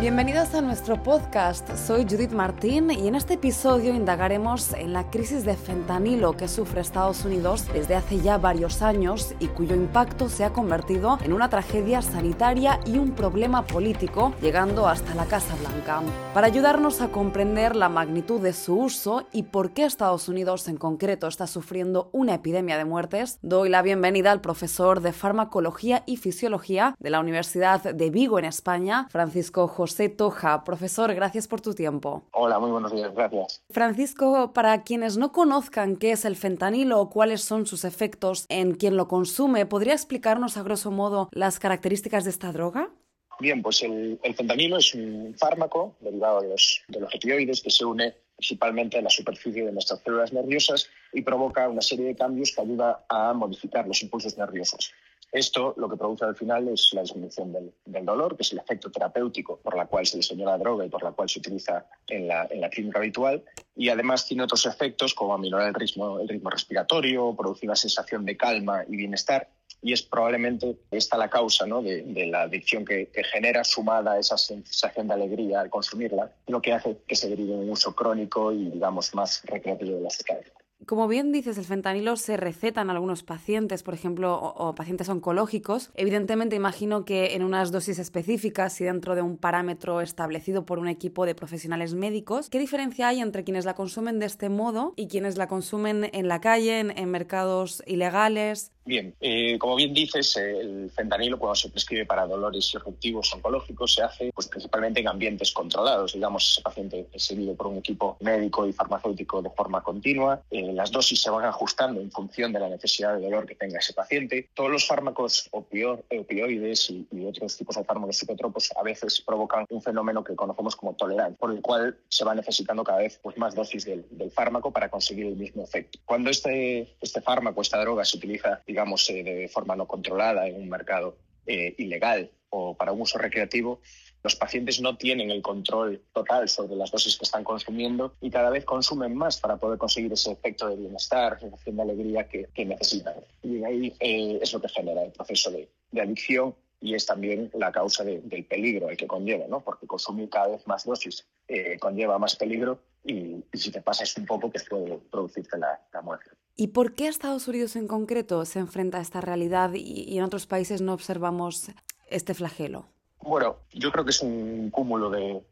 Bienvenidos a nuestro podcast. Soy Judith Martín y en este episodio indagaremos en la crisis de fentanilo que sufre Estados Unidos desde hace ya varios años y cuyo impacto se ha convertido en una tragedia sanitaria y un problema político, llegando hasta la Casa Blanca. Para ayudarnos a comprender la magnitud de su uso y por qué Estados Unidos en concreto está sufriendo una epidemia de muertes, doy la bienvenida al profesor de farmacología y fisiología de la Universidad de Vigo en España, Francisco José José Toja. Profesor, gracias por tu tiempo. Hola, muy buenos días, gracias. Francisco, para quienes no conozcan qué es el fentanilo o cuáles son sus efectos en quien lo consume, ¿podría explicarnos a grosso modo las características de esta droga? Bien, pues el, fentanilo es un fármaco derivado de los, de los opioides que se une principalmente en la superficie de nuestras células nerviosas y provoca una serie de cambios que ayuda a modificar los impulsos nerviosos. Esto lo que produce al final es la disminución del, dolor, que es el efecto terapéutico por la cual se diseñó la droga y por la cual se utiliza en la, clínica habitual. Y además tiene otros efectos como aminorar el ritmo, respiratorio, producir una sensación de calma y bienestar. Y es probablemente esta la causa de, la adicción que, genera, sumada a esa sensación de alegría al consumirla, lo que hace que se derive un uso crónico y, digamos, más recreativo de la sustancia. Como bien dices, el fentanilo se receta en algunos pacientes, por ejemplo, o, pacientes oncológicos. Evidentemente, imagino que en unas dosis específicas y dentro de un parámetro establecido por un equipo de profesionales médicos. ¿Qué diferencia hay entre quienes la consumen de este modo y quienes la consumen en la calle, en mercados ilegales? Bien, eh, como bien dices, el fentanilo cuando se prescribe para dolores irruptivos oncológicos se hace pues, principalmente en ambientes controlados. Digamos, ese paciente es seguido por un equipo médico y farmacéutico de forma continua. Eh, las dosis se van ajustando en función de la necesidad de dolor que tenga ese paciente. Todos los fármacos opioides y, otros tipos de fármacos psicotropos a veces provocan un fenómeno que conocemos como tolerancia, por el cual se va necesitando cada vez pues, más dosis del, fármaco para conseguir el mismo efecto. Cuando este, este fármaco, esta droga se utiliza digamos, eh, de forma no controlada en un mercado eh, ilegal o para un uso recreativo, los pacientes no tienen el control total sobre las dosis que están consumiendo y cada vez consumen más para poder conseguir ese efecto de bienestar, sensación de alegría que, necesitan. Y ahí eh, es lo que genera el proceso de, adicción y es también la causa del peligro al que conlleva, ¿no? porque consumir cada vez más dosis conlleva más peligro y, si te pasas un poco, que puede producirte la muerte. ¿Y por qué Estados Unidos en concreto se enfrenta a esta realidad y, en otros países no observamos este flagelo? Bueno, yo creo que es un cúmulo de,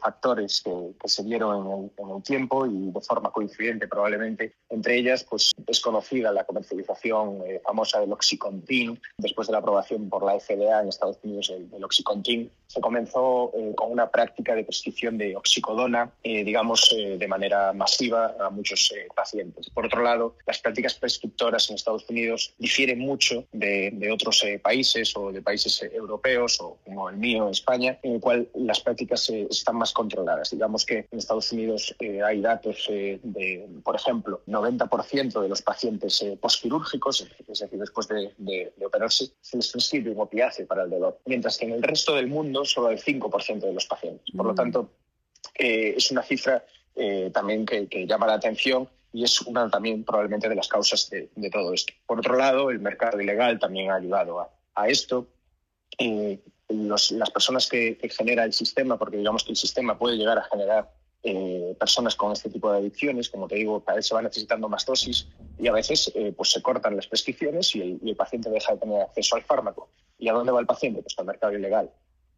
factores que, se dieron en el, tiempo y de forma coincidente probablemente. Entre ellas, pues es conocida la comercialización eh, famosa del Oxycontin. Después de la aprobación por la FDA en Estados Unidos del, Oxycontin, se comenzó eh, con una práctica de prescripción de oxicodona, eh, digamos, de manera masiva a muchos pacientes. Por otro lado, las prácticas prescriptoras en Estados Unidos difieren mucho de, de otros países o de países europeos o como el mío España, en el cual las prácticas eh, están más controladas. Digamos que en Estados Unidos eh, hay datos eh, de, por ejemplo, 90% de los pacientes postquirúrgicos, es decir, después de, operarse, se les prescribe un opiáceo para el dolor, mientras que en el resto del mundo solo el 5% de los pacientes. Por lo mm. tanto, es una cifra también que, llama la atención y es una también probablemente de las causas de, todo esto. Por otro lado, el mercado ilegal también ha ayudado a, a esto las personas que, genera el sistema, porque digamos que el sistema puede llegar a generar eh, personas con este tipo de adicciones, como te digo, cada vez se va necesitando más dosis y a veces eh, pues se cortan las prescripciones y el, paciente deja de tener acceso al fármaco. ¿Y a dónde va el paciente? Pues al mercado ilegal.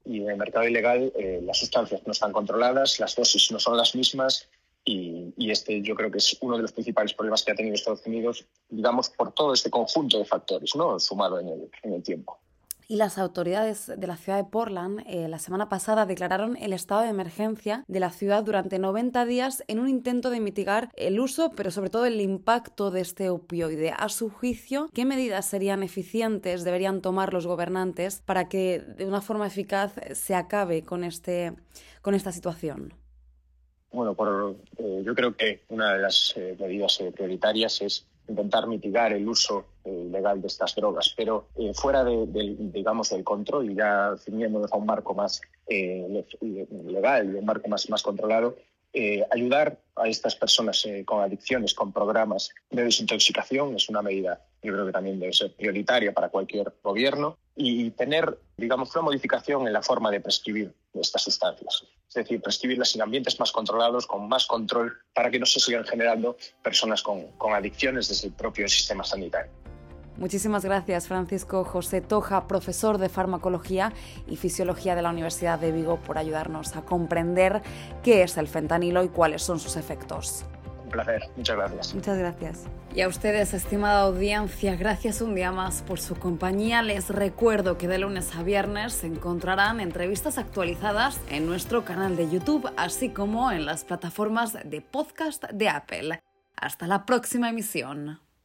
Y en el mercado ilegal eh, las sustancias no están controladas, las dosis no son las mismas y, este yo creo que es uno de los principales problemas que ha tenido Estados Unidos, digamos, por todo este conjunto de factores, ¿no? sumado en el tiempo. Y las autoridades de la ciudad de Portland eh, la semana pasada declararon el estado de emergencia de la ciudad durante 90 días en un intento de mitigar el uso, pero sobre todo el impacto de este opioide. A su juicio, ¿qué medidas serían eficientes, deberían tomar los gobernantes para que de una forma eficaz se acabe con, este, con esta situación? Bueno, por, eh, yo creo que una de las eh, medidas prioritarias es intentar mitigar el uso eh, legal de estas drogas, pero eh, fuera de, digamos, del control y ya ciñéndonos a un marco más eh, legal y un marco más, más controlado, eh, ayudar a estas personas eh, con adicciones, con programas de desintoxicación, es una medida, yo creo que también debe ser prioritaria para cualquier gobierno, y tener, digamos, una modificación en la forma de prescribir estas sustancias. Es decir, prescribirlas en ambientes más controlados, con más control, para que no se sigan generando personas con, con adicciones desde el propio sistema sanitario. Muchísimas gracias, Francisco José Toja, profesor de farmacología y fisiología de la Universidad de Vigo, por ayudarnos a comprender qué es el fentanilo y cuáles son sus efectos. Un placer, muchas gracias. Muchas gracias. Y a ustedes, estimada audiencia, gracias un día más por su compañía. Les recuerdo que de lunes a viernes se encontrarán entrevistas actualizadas en nuestro canal de YouTube, así como en las plataformas de podcast de Apple. Hasta la próxima emisión.